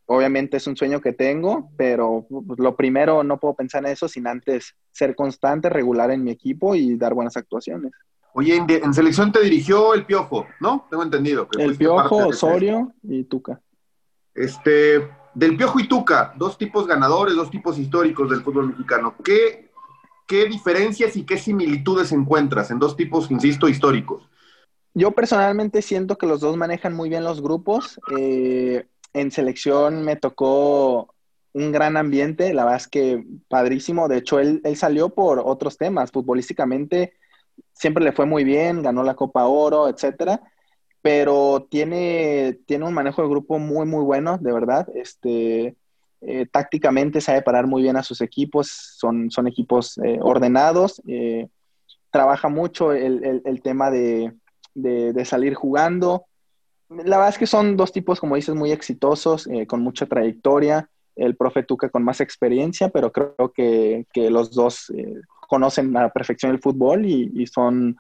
Obviamente es un sueño que tengo, pero lo primero no puedo pensar en eso sin antes ser constante, regular en mi equipo y dar buenas actuaciones. Oye, en, en, selección te dirigió el Piojo, ¿no? Tengo entendido. Que el Piojo, Osorio y Tuca. Este, del Piojo y Tuca, dos tipos ganadores, dos tipos históricos del fútbol mexicano. ¿Qué, qué diferencias y qué similitudes encuentras en dos tipos, insisto, históricos? Yo personalmente siento que los dos manejan muy bien los grupos. Eh, en selección me tocó un gran ambiente, la verdad es que padrísimo. De hecho, él, él salió por otros temas. Futbolísticamente siempre le fue muy bien, ganó la Copa Oro, etcétera. Pero tiene, tiene un manejo de grupo muy, muy bueno, de verdad. Este, eh, tácticamente sabe parar muy bien a sus equipos, son, son equipos eh, ordenados. Eh, trabaja mucho el, el, tema de, de, salir jugando. La verdad es que son dos tipos, como dices, muy exitosos, con mucha trayectoria el profe Tuca con más experiencia, pero creo que, que los dos conocen a perfección el fútbol y, son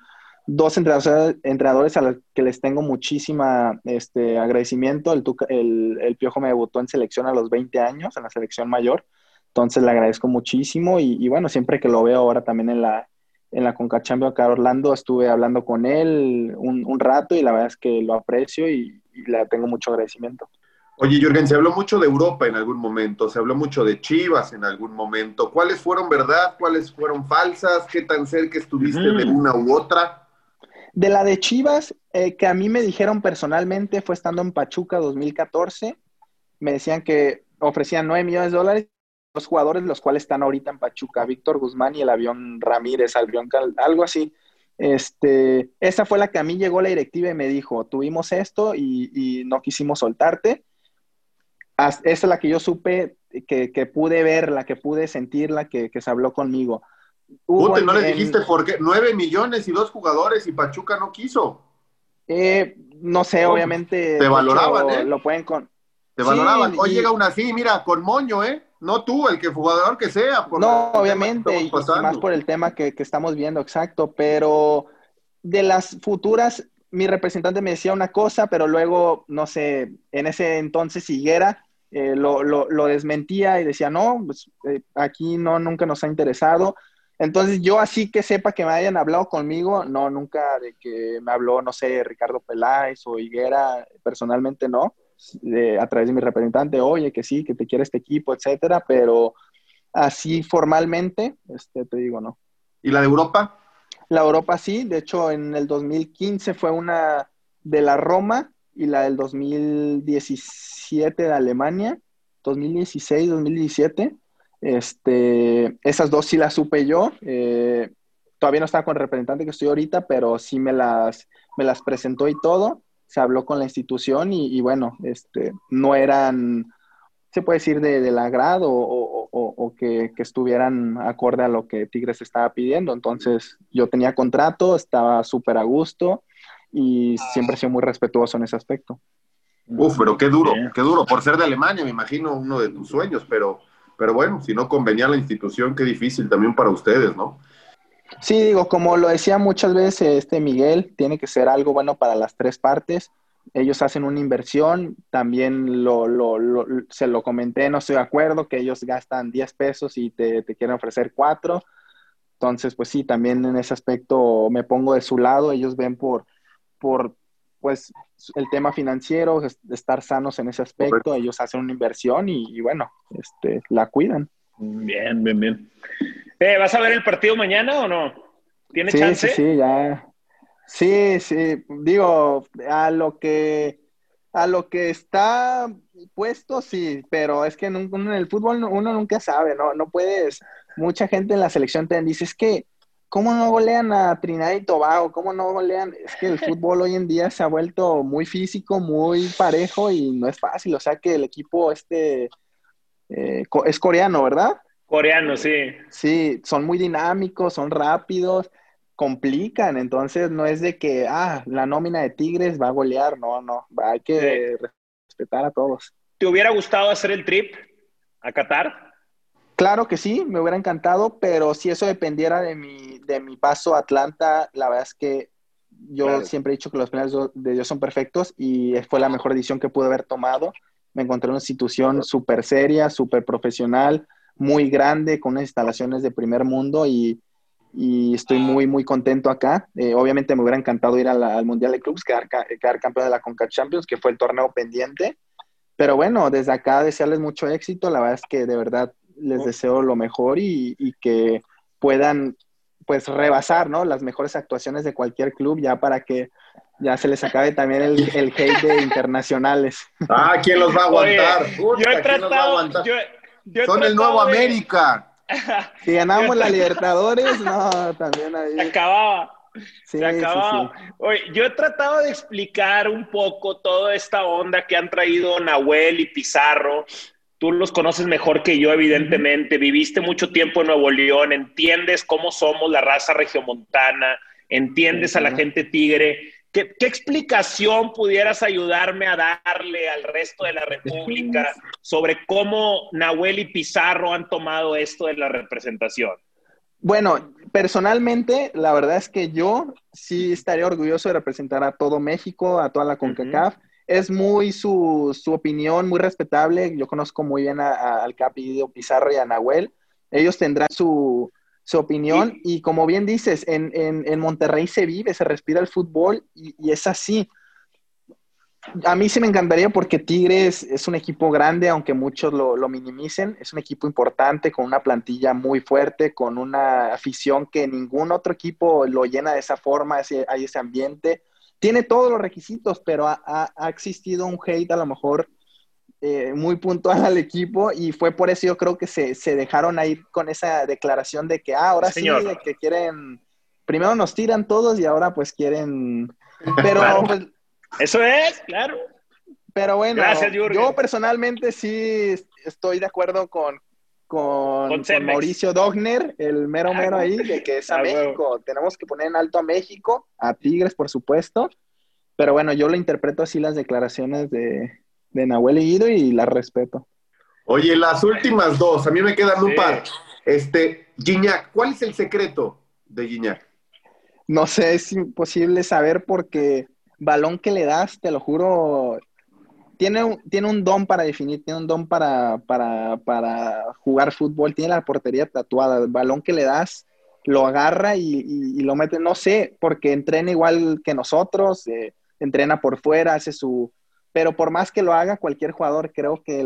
dos entrenadores, entrenadores, a los que les tengo muchísima este, agradecimiento. El, el, Piojo me debutó en selección a los 20 años, en la selección mayor, entonces le agradezco muchísimo y, bueno, siempre que lo veo ahora también en la, en la Concachambio acá Orlando, estuve hablando con él un, un, rato y la verdad es que lo aprecio y, y le tengo mucho agradecimiento. Oye, Jürgen, se habló mucho de Europa en algún momento, se habló mucho de Chivas en algún momento. ¿Cuáles fueron verdad? ¿Cuáles fueron falsas? ¿Qué tan cerca estuviste mm. de una u otra? De la de Chivas, eh, que a mí me dijeron personalmente, fue estando en Pachuca 2014, me decían que ofrecían 9 millones de dólares los jugadores, los cuales están ahorita en Pachuca, Víctor Guzmán y el avión Ramírez, avión algo así. Este, esa fue la que a mí llegó la directiva y me dijo, tuvimos esto y, y no quisimos soltarte esa es la que yo supe, que, que, pude ver, la que pude sentir, la que, que se habló conmigo. Hubo no le dijiste por qué, nueve millones y dos jugadores y Pachuca no quiso. Eh, no sé, obviamente. Te valoraban, ¿eh? Lo pueden con. Te valoraban. Hoy y... llega una así, mira, con moño, ¿eh? No tú, el que jugador que sea. Por no, obviamente, y más por el tema que, que estamos viendo, exacto. Pero de las futuras, mi representante me decía una cosa, pero luego, no sé, en ese entonces Higuera eh, lo, lo, lo, desmentía y decía, no, pues, eh, aquí no, nunca nos ha interesado. Entonces yo así que sepa que me hayan hablado conmigo, no, nunca de que me habló, no sé, Ricardo Peláez o Higuera, personalmente no, a través de mi representante, oye, que sí, que te quiere este equipo, etcétera, pero así formalmente, este, te digo, no. ¿Y la de Europa? La Europa sí, de hecho en el 2015 fue una de la Roma y la del 2017 de Alemania, 2016, 2017. Este, esas dos sí las supe yo. Eh, todavía no estaba con el representante que estoy ahorita, pero sí me las, me las presentó y todo. Se habló con la institución y, bueno, este, no eran, se puede decir, de, del agrado o, o, o que, que, estuvieran acorde a lo que Tigres estaba pidiendo. Entonces yo tenía contrato, estaba súper a gusto y siempre he sido muy respetuoso en ese aspecto. Uf, pero qué duro, qué duro. Por ser de Alemania, me imagino uno de tus sueños, pero, pero bueno, si no convenía la institución, qué difícil también para ustedes, ¿no? Sí, digo, como lo decía muchas veces este Miguel, tiene que ser algo bueno para las tres partes. Ellos hacen una inversión, también lo, lo, lo, se lo comenté, no estoy de acuerdo, que ellos gastan 10 pesos y te, te quieren ofrecer 4. Entonces, pues sí, también en ese aspecto me pongo de su lado, ellos ven por, por pues el tema financiero, estar sanos en ese aspecto, Correcto. ellos hacen una inversión y, y, bueno, este, la cuidan. Bien, bien, bien. Eh, ¿Vas a ver el partido mañana o no? ¿Tiene sí, chance? Sí, sí, ya. Sí, sí, digo, a lo que a lo que está puesto, sí, pero es que en, un, en el fútbol uno nunca sabe, ¿no? No puedes, mucha gente en la selección te dice, es que ¿Cómo no golean a Trinidad y Tobago? ¿Cómo no golean? Es que el [LAUGHS] fútbol hoy en día se ha vuelto muy físico, muy parejo y no es fácil. O sea que el equipo este eh, es coreano, ¿verdad? Coreano, sí. Sí, son muy dinámicos, son rápidos, complican. Entonces no es de que, ah, la nómina de Tigres va a golear. No, no, hay que sí. respetar a todos. ¿Te hubiera gustado hacer el trip a Qatar? Claro que sí, me hubiera encantado, pero si eso dependiera de mi, de mi paso a Atlanta, la verdad es que yo claro. siempre he dicho que los planes de Dios son perfectos y fue la mejor decisión que pude haber tomado. Me encontré en una institución súper seria, súper profesional, muy grande, con unas instalaciones de primer mundo y, y estoy muy, muy contento acá. Eh, obviamente me hubiera encantado ir la, al Mundial de Clubs, quedar, quedar campeón de la CONCACAF Champions, que fue el torneo pendiente. Pero bueno, desde acá desearles mucho éxito. La verdad es que de verdad les deseo lo mejor y, y, que puedan pues rebasar, ¿no? Las mejores actuaciones de cualquier club ya para que ya se les acabe también el, [LAUGHS] el hate de internacionales. Ah, ¿quién los va a aguantar? Oye, yo he tratado, yo, yo he Son el nuevo de- América. [LAUGHS] Si ganamos la Libertadores, no, también ahí. Se acababa. Sí, Se acababa. sí, sí. Oye, yo he tratado de explicar un poco toda esta onda que han traído Nahuel y Pizarro. Tú los conoces mejor que yo, evidentemente. Viviste mucho tiempo en Nuevo León, entiendes cómo somos la raza regiomontana, entiendes a la gente tigre. ¿Qué, qué explicación pudieras ayudarme a darle al resto de la República sobre cómo Nahuel y Pizarro han tomado esto de la representación? Bueno, personalmente, la verdad es que yo sí estaría orgulloso de representar a todo México, a toda la CONCACAF. Es muy su, su opinión, muy respetable. Yo conozco muy bien a- a- al Capi Pizarro y a Nahuel. Ellos tendrán su, su opinión y como bien dices, en, en- en Monterrey se vive, se respira el fútbol y, y es así. A mí sí me encantaría porque Tigres es un equipo grande, aunque muchos lo, lo minimicen. Es un equipo importante, con una plantilla muy fuerte, con una afición que ningún otro equipo lo llena de esa forma, ese- hay ese ambiente. Tiene todos los requisitos, pero ha, ha- ha existido un hate a lo mejor eh, muy puntual [LAUGHS] al equipo y fue por eso yo creo que se, se dejaron ahí con esa declaración de que ah, ahora sí, de que quieren, primero nos tiran todos y ahora pues quieren, pero Claro. pues, Eso es, claro. pero bueno, Gracias, yo personalmente sí estoy de acuerdo con, con, Con. Mauricio Dogner, el mero mero ahí, de que es a Ah. México. Tenemos que poner en alto a México, a Tigres, por supuesto. Pero bueno, yo lo interpreto así las declaraciones de, de Nahuel y Guido y las respeto. Oye, las últimas dos, a mí me quedan un par. Este, Gignac, ¿cuál es el secreto de Gignac? No sé, es imposible saber porque balón que le das, te lo juro, tiene un, tiene un don para definir, tiene un don para, para, para jugar fútbol, tiene la portería tatuada, el balón que le das, lo agarra y, y- lo mete, no sé, porque entrena igual que nosotros, eh, entrena por fuera, hace su... Pero por más que lo haga cualquier jugador, creo que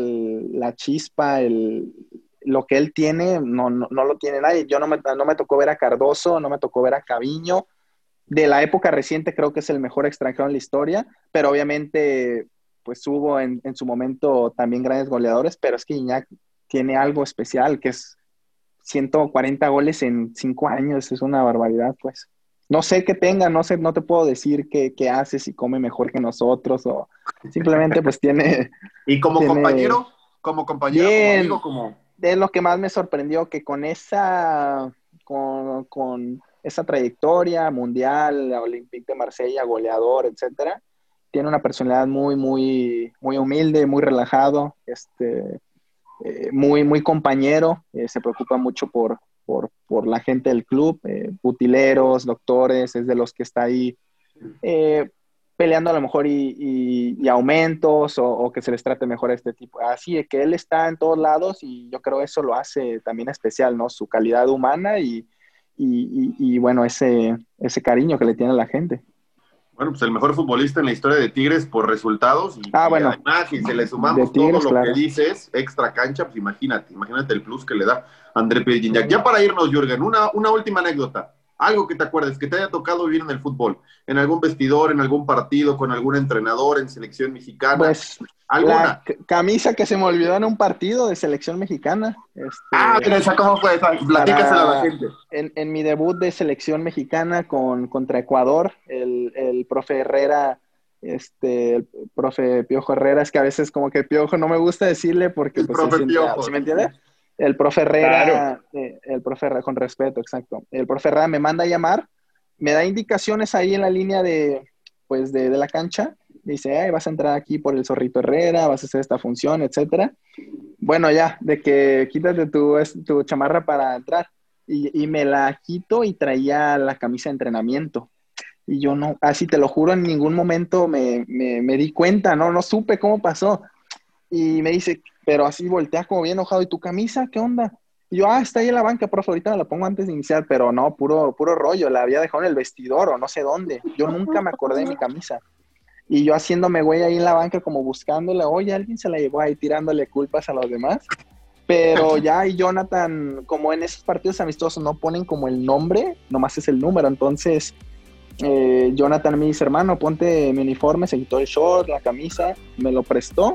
la chispa, el, lo que él tiene, no, no, no lo tiene nadie. Yo no me, no me tocó ver a Cardoso, no me tocó ver a Caviño. De la época reciente creo que es el mejor extranjero en la historia, pero obviamente pues hubo en, en su momento también grandes goleadores, pero es que Iñak tiene algo especial, que es 140 goles en 5 años, es una barbaridad, pues. No sé qué tenga, no sé, no te puedo decir qué, qué hace, si come mejor que nosotros o simplemente pues tiene... [LAUGHS] ¿Y como tiene- compañero? Como compañero, como Bien. amigo, como... es lo que más me sorprendió, que con esa, con, con esa trayectoria mundial, Olympique de Marsella, goleador, etcétera, tiene una personalidad muy, muy, muy humilde, muy relajado, este, eh, muy, muy compañero, eh, se preocupa mucho por, por, por la gente del club, eh, utileros, doctores, es de los que está ahí eh, peleando a lo mejor y, aumentos o, que se les trate mejor a este tipo. Así es que él está en todos lados y yo creo eso lo hace también especial, ¿no? Su calidad humana y- y, bueno, ese, ese cariño que le tiene a la gente. Bueno, pues el mejor futbolista en la historia de Tigres por resultados. Y, Ah, y bueno. además, si se le sumamos Tigres, todo lo claro. que dices, extra cancha, pues imagínate, imagínate el plus que le da André Pierre. Ya para irnos, Jürgen, una, una última anécdota. Algo que te acuerdes, que te haya tocado vivir en el fútbol, en algún vestidor, en algún partido, con algún entrenador, en selección mexicana. Pues ¿Alguna? la camisa que se me olvidó en un partido de selección mexicana. este, Ah, mira, esa cómo fue esa. Platícasela a la gente. En, en mi debut de selección mexicana con, contra Ecuador, el, el profe Herrera, este, el profe Piojo Herrera, es que a veces como que Piojo no me gusta decirle porque El pues, profe se siente- Piojo. ¿sí me entiendes? El profe Herrera, Claro. eh, el profe Herrera, con respeto, exacto. El profe Herrera me manda a llamar, me da indicaciones ahí en la línea de, pues, de, de la cancha. Dice, "Ay, vas a entrar aquí por el Zorrito Herrera, vas a hacer esta función, etcétera. Bueno, ya, de que quítate tu, tu chamarra para entrar. Y, y me la quito y traía la camisa de entrenamiento. Y yo no, así te lo juro, en ningún momento me, me, me di cuenta, no, no supe cómo pasó. Y me dice, pero así voltea como bien enojado, ¿y tu camisa? ¿Qué onda? Y yo, ah, está ahí en la banca, profe, ahorita me la pongo antes de iniciar, pero no, puro, puro rollo, la había dejado en el vestidor o no sé dónde. Yo nunca me acordé de mi camisa. Y yo haciéndome güey ahí en la banca como buscándola, oye, alguien se la llevó ahí tirándole culpas a los demás. Pero ya y Jonathan, como en esos partidos amistosos no ponen como el nombre, nomás es el número, entonces eh, Jonathan me dice, hermano, ponte mi uniforme, se quitó el short, la camisa, me lo prestó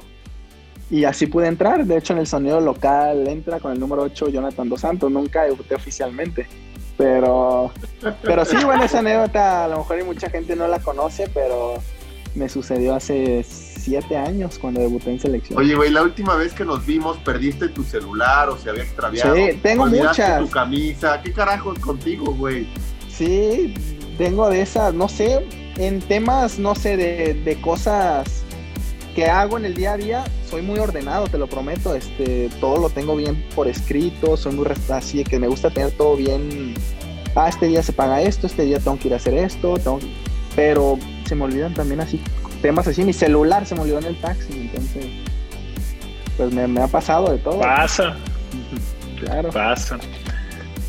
y así pude entrar. De hecho, en el sonido local entra con el número 8 Jonathan Dos Santos. Nunca debuté oficialmente. Pero, pero sí, bueno, esa anécdota a lo mejor hay mucha gente no la conoce, pero me sucedió hace siete años cuando debuté en selección. Oye, güey, la última vez que nos vimos perdiste tu celular o se había extraviado. Sí, tengo muchas. tu camisa. ¿Qué carajos contigo, güey? Sí, tengo de esas, no sé, en temas, no sé, de, de cosas que hago en el día a día, soy muy ordenado, te lo prometo, este, todo lo tengo bien por escrito, soy muy así que me gusta tener todo bien, ah, este día se paga esto, este día tengo que ir a hacer esto, tengo- pero se me olvidan también así, temas así, mi celular se me olvidó en el taxi, entonces, pues me, me ha pasado de todo. Pasa. Claro. Pasa.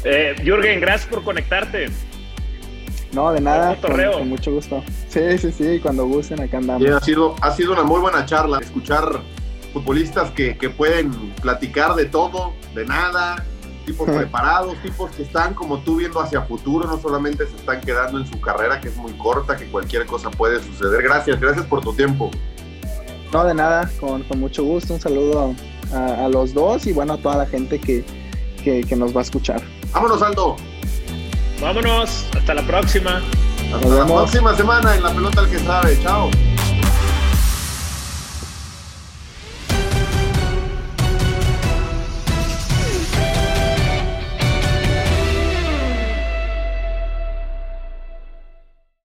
Eh, Jürgen, gracias por conectarte. No, de nada, con, con mucho gusto. Sí, sí, sí, cuando gusten, acá andamos. Sí, ha sido, ha sido una muy buena charla. Escuchar futbolistas que, que pueden platicar de todo, de nada, tipos [LAUGHS] preparados, tipos que están como tú viendo hacia futuro, no solamente se están quedando en su carrera que es muy corta, que cualquier cosa puede suceder. Gracias, gracias por tu tiempo. No, de nada, con, con mucho gusto. Un saludo a, a los dos y bueno, a toda la gente que, que, que nos va a escuchar. Vámonos, Aldo. Vámonos. Hasta la próxima. Hasta la próxima semana en la pelota el que sabe. Chao.